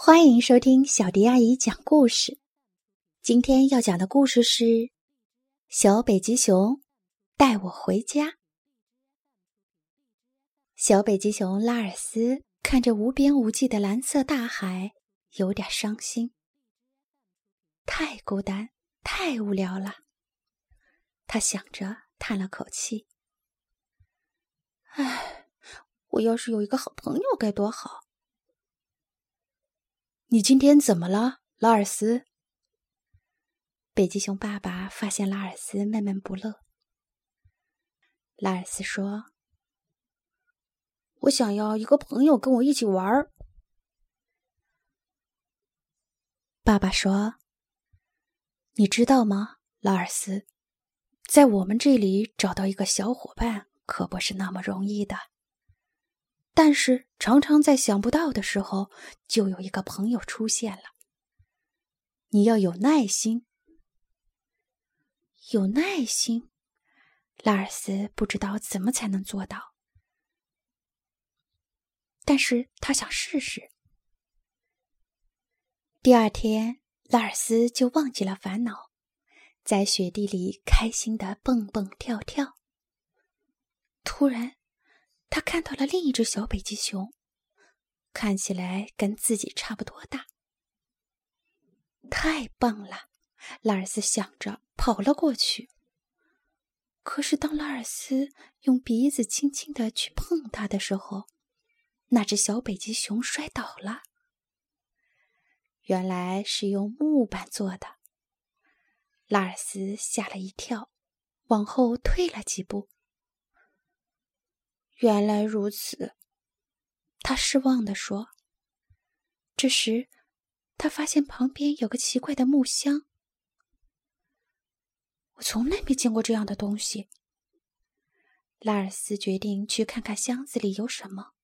欢迎收听小迪阿姨讲故事。今天要讲的故事是《小北极熊带我回家》。小北极熊拉尔斯看着无边无际的蓝色大海，有点伤心。太孤单，太无聊了。他想着，叹了口气：“唉，我要是有一个好朋友该多好。”你今天怎么了，拉尔斯？北极熊爸爸发现拉尔斯闷闷不乐。拉尔斯说：“我想要一个朋友跟我一起玩。”爸爸说：“你知道吗，拉尔斯，在我们这里找到一个小伙伴可不是那么容易的。”但是常常在想不到的时候，就有一个朋友出现了。你要有耐心，有耐心。拉尔斯不知道怎么才能做到，但是他想试试。第二天，拉尔斯就忘记了烦恼，在雪地里开心的蹦蹦跳跳。突然。他看到了另一只小北极熊，看起来跟自己差不多大。太棒了，拉尔斯想着跑了过去。可是当拉尔斯用鼻子轻轻的去碰它的时候，那只小北极熊摔倒了。原来是用木板做的。拉尔斯吓了一跳，往后退了几步。原来如此，他失望地说。这时，他发现旁边有个奇怪的木箱。我从来没见过这样的东西。拉尔斯决定去看看箱子里有什么。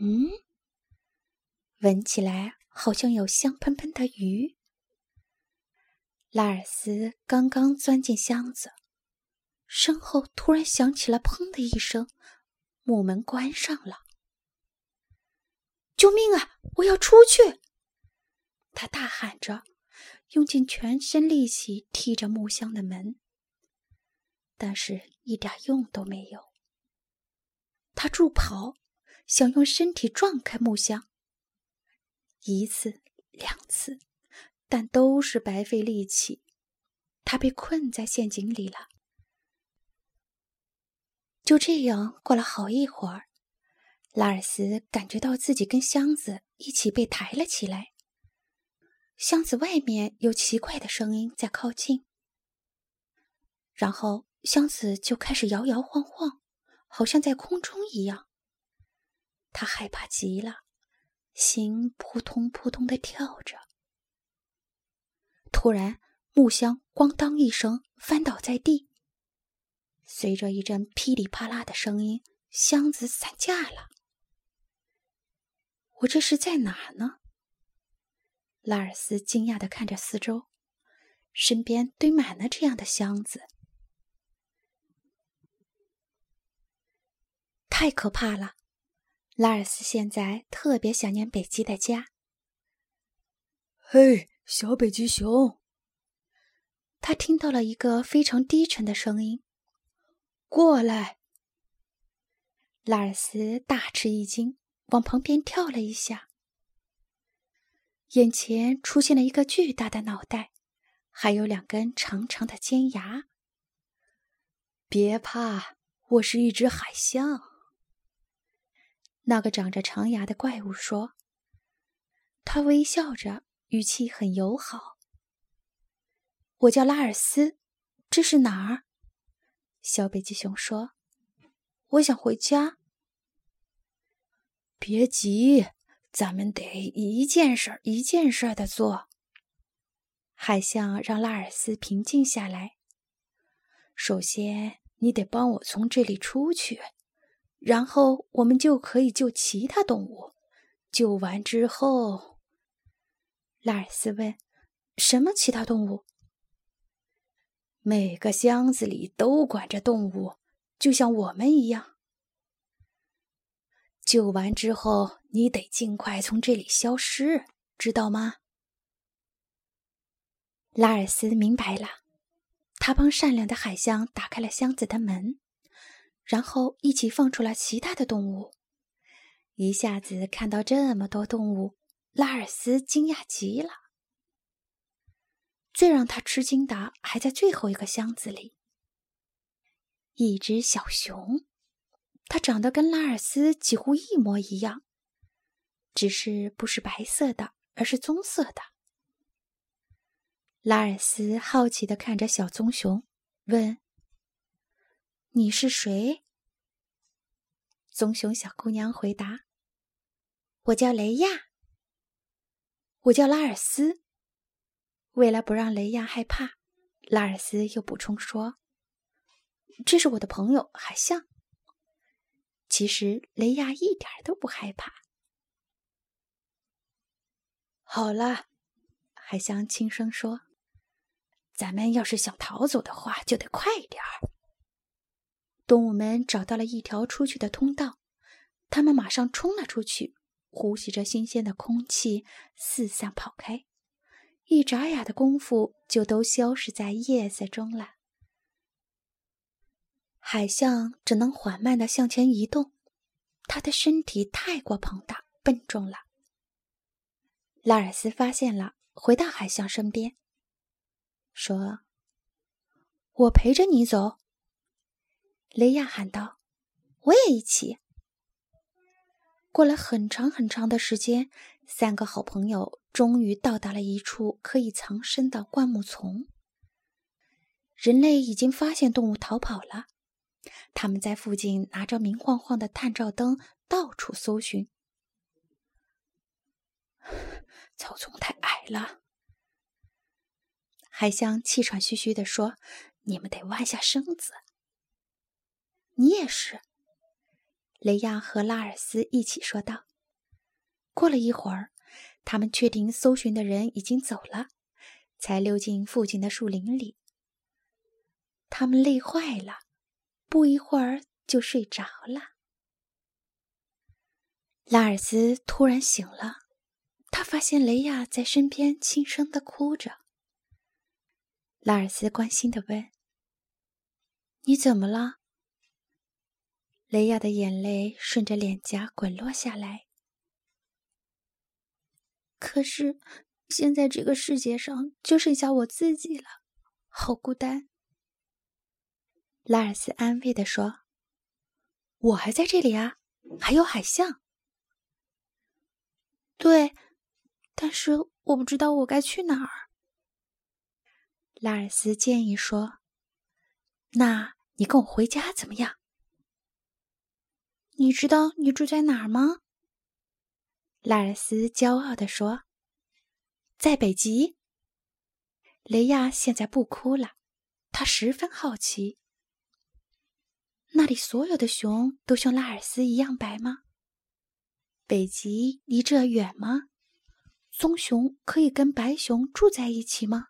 嗯，闻起来好像有香喷喷的鱼。拉尔斯刚刚钻进箱子。身后突然响起了“砰”的一声，木门关上了。救命啊！我要出去！他大喊着，用尽全身力气踢着木箱的门，但是一点用都没有。他助跑，想用身体撞开木箱，一次、两次，但都是白费力气。他被困在陷阱里了。就这样过了好一会儿，拉尔斯感觉到自己跟箱子一起被抬了起来。箱子外面有奇怪的声音在靠近，然后箱子就开始摇摇晃晃，好像在空中一样。他害怕极了，心扑通扑通的跳着。突然，木箱“咣当”一声翻倒在地。随着一阵噼里啪啦的声音，箱子散架了。我这是在哪呢？拉尔斯惊讶的看着四周，身边堆满了这样的箱子，太可怕了！拉尔斯现在特别想念北极的家。嘿，小北极熊！他听到了一个非常低沉的声音。过来！拉尔斯大吃一惊，往旁边跳了一下。眼前出现了一个巨大的脑袋，还有两根长长的尖牙。别怕，我是一只海象。那个长着长牙的怪物说。他微笑着，语气很友好。我叫拉尔斯，这是哪儿？小北极熊说：“我想回家。”别急，咱们得一件事一件事的做。海象让拉尔斯平静下来。首先，你得帮我从这里出去，然后我们就可以救其他动物。救完之后，拉尔斯问：“什么其他动物？”每个箱子里都关着动物，就像我们一样。救完之后，你得尽快从这里消失，知道吗？拉尔斯明白了，他帮善良的海象打开了箱子的门，然后一起放出了其他的动物。一下子看到这么多动物，拉尔斯惊讶极了。最让他吃惊的还在最后一个箱子里，一只小熊，它长得跟拉尔斯几乎一模一样，只是不是白色的，而是棕色的。拉尔斯好奇的看着小棕熊，问：“你是谁？”棕熊小姑娘回答：“我叫雷亚。我叫拉尔斯。”为了不让雷亚害怕，拉尔斯又补充说：“这是我的朋友海象。”其实雷亚一点都不害怕。好了，海象轻声说：“咱们要是想逃走的话，就得快点儿。”动物们找到了一条出去的通道，他们马上冲了出去，呼吸着新鲜的空气，四散跑开。一眨眼的功夫，就都消失在叶子中了。海象只能缓慢的向前移动，它的身体太过庞大、笨重了。拉尔斯发现了，回到海象身边，说：“我陪着你走。”雷亚喊道：“我也一起。”过了很长很长的时间，三个好朋友。终于到达了一处可以藏身的灌木丛。人类已经发现动物逃跑了，他们在附近拿着明晃晃的探照灯到处搜寻。草丛太矮了，海象气喘吁吁地说：“你们得弯下身子。”你也是，雷亚和拉尔斯一起说道。过了一会儿。他们确定搜寻的人已经走了，才溜进附近的树林里。他们累坏了，不一会儿就睡着了。拉尔斯突然醒了，他发现雷亚在身边轻声的哭着。拉尔斯关心的问：“你怎么了？”雷亚的眼泪顺着脸颊滚落下来。可是，现在这个世界上就剩下我自己了，好孤单。拉尔斯安慰的说：“我还在这里啊，还有海象。”对，但是我不知道我该去哪儿。拉尔斯建议说：“那你跟我回家怎么样？”你知道你住在哪儿吗？拉尔斯骄傲地说：“在北极。”雷亚现在不哭了，他十分好奇：那里所有的熊都像拉尔斯一样白吗？北极离这远吗？棕熊可以跟白熊住在一起吗？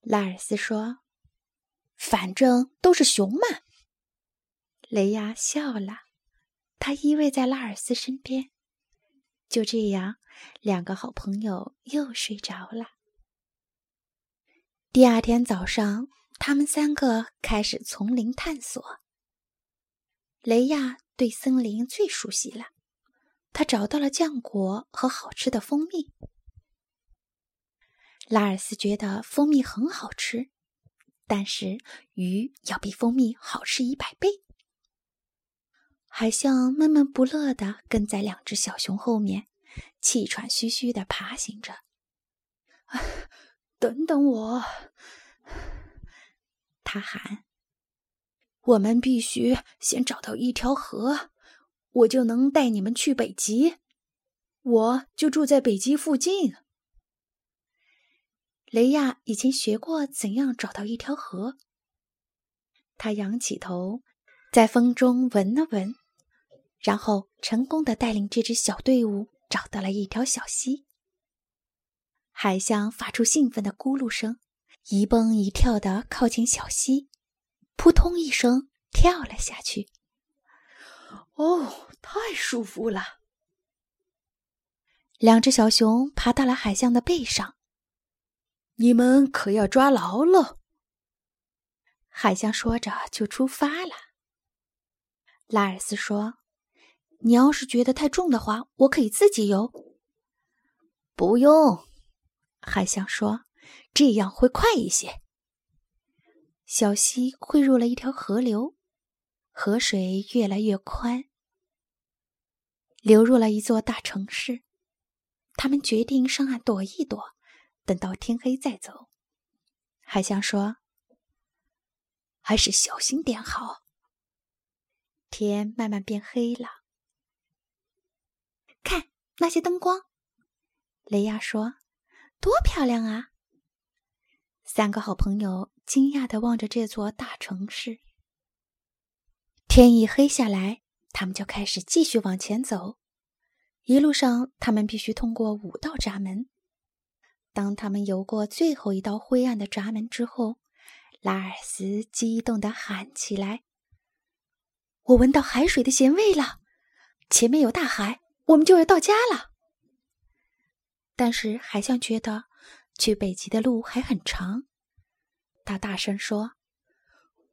拉尔斯说：“反正都是熊嘛。”雷亚笑了，他依偎在拉尔斯身边。就这样，两个好朋友又睡着了。第二天早上，他们三个开始丛林探索。雷亚对森林最熟悉了，他找到了浆果和好吃的蜂蜜。拉尔斯觉得蜂蜜很好吃，但是鱼要比蜂蜜好吃一百倍。海象闷闷不乐地跟在两只小熊后面，气喘吁吁地爬行着。等等我！他喊：“我们必须先找到一条河，我就能带你们去北极。我就住在北极附近。”雷亚已经学过怎样找到一条河。他仰起头，在风中闻了闻。然后成功的带领这支小队伍找到了一条小溪。海象发出兴奋的咕噜声，一蹦一跳的靠近小溪，扑通一声跳了下去。哦，太舒服了。两只小熊爬到了海象的背上，你们可要抓牢了。海象说着就出发了。拉尔斯说：“你要是觉得太重的话，我可以自己游。”不用，海象说：“这样会快一些。”小溪汇入了一条河流，河水越来越宽，流入了一座大城市。他们决定上岸躲一躲，等到天黑再走。海象说：“还是小心点好。”天慢慢变黑了，看那些灯光。雷亚说：“多漂亮啊！”三个好朋友惊讶地望着这座大城市。天一黑下来，他们就开始继续往前走。一路上，他们必须通过五道闸门。当他们游过最后一道灰暗的闸门之后，拉尔斯激动地喊起来：“我闻到海水的咸味了！前面有大海，我们就要到家了。”但是海象觉得去北极的路还很长，他大声说：“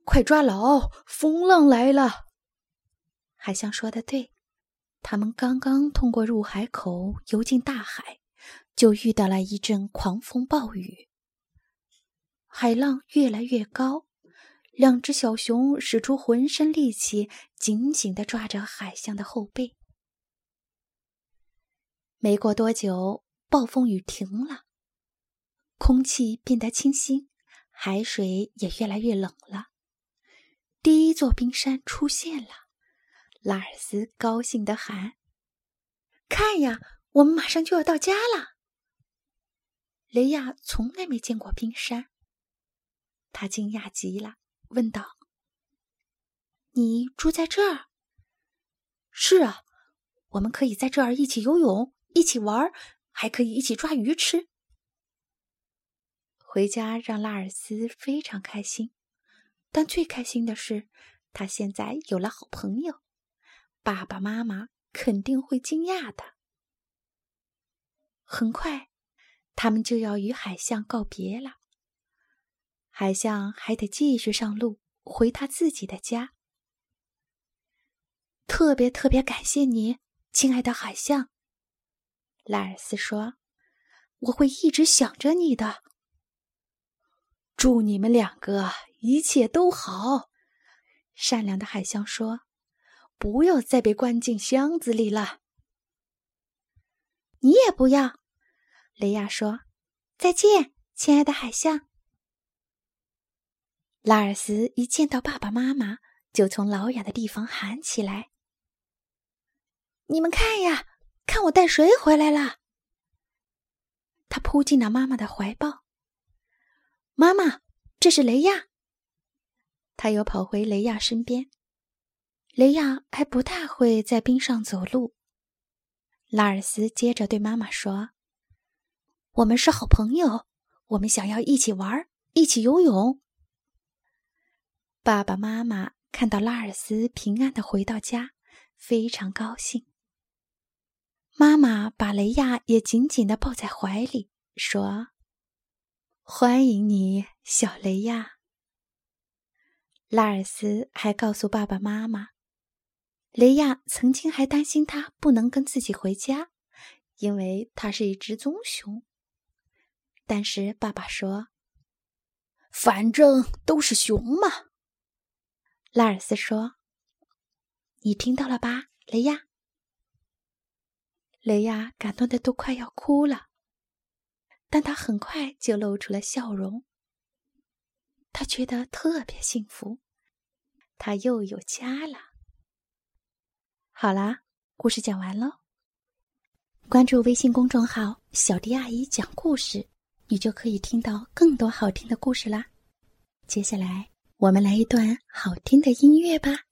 快抓牢，风浪来了！”海象说的对。他们刚刚通过入海口游进大海，就遇到了一阵狂风暴雨。海浪越来越高，两只小熊使出浑身力气，紧紧的抓着海象的后背。没过多久，暴风雨停了，空气变得清新，海水也越来越冷了。第一座冰山出现了。拉尔斯高兴地喊：“看呀，我们马上就要到家了！”雷亚从来没见过冰山，他惊讶极了，问道：“你住在这儿？”“是啊，我们可以在这儿一起游泳，一起玩，还可以一起抓鱼吃。”回家让拉尔斯非常开心，但最开心的是，他现在有了好朋友。爸爸妈妈肯定会惊讶的。很快，他们就要与海象告别了。海象还得继续上路，回他自己的家。特别特别感谢你，亲爱的海象。拉尔斯说：“我会一直想着你的。”祝你们两个一切都好。善良的海象说。不要再被关进箱子里了。你也不要，雷亚说：“再见，亲爱的海象。”拉尔斯一见到爸爸妈妈，就从老远的地方喊起来：“你们看呀，看我带谁回来了！”他扑进了妈妈的怀抱。妈妈，这是雷亚。他又跑回雷亚身边。雷亚还不大会在冰上走路。拉尔斯接着对妈妈说：“我们是好朋友，我们想要一起玩，一起游泳。”爸爸妈妈看到拉尔斯平安的回到家，非常高兴。妈妈把雷亚也紧紧的抱在怀里，说：“欢迎你，小雷亚。”拉尔斯还告诉爸爸妈妈。雷亚曾经还担心他不能跟自己回家，因为他是一只棕熊。但是爸爸说：“反正都是熊嘛。”拉尔斯说：“你听到了吧，雷亚？”雷亚感动的都快要哭了，但他很快就露出了笑容。他觉得特别幸福，他又有家了。好啦，故事讲完喽。关注微信公众号“小迪阿姨讲故事”，你就可以听到更多好听的故事啦。接下来，我们来一段好听的音乐吧。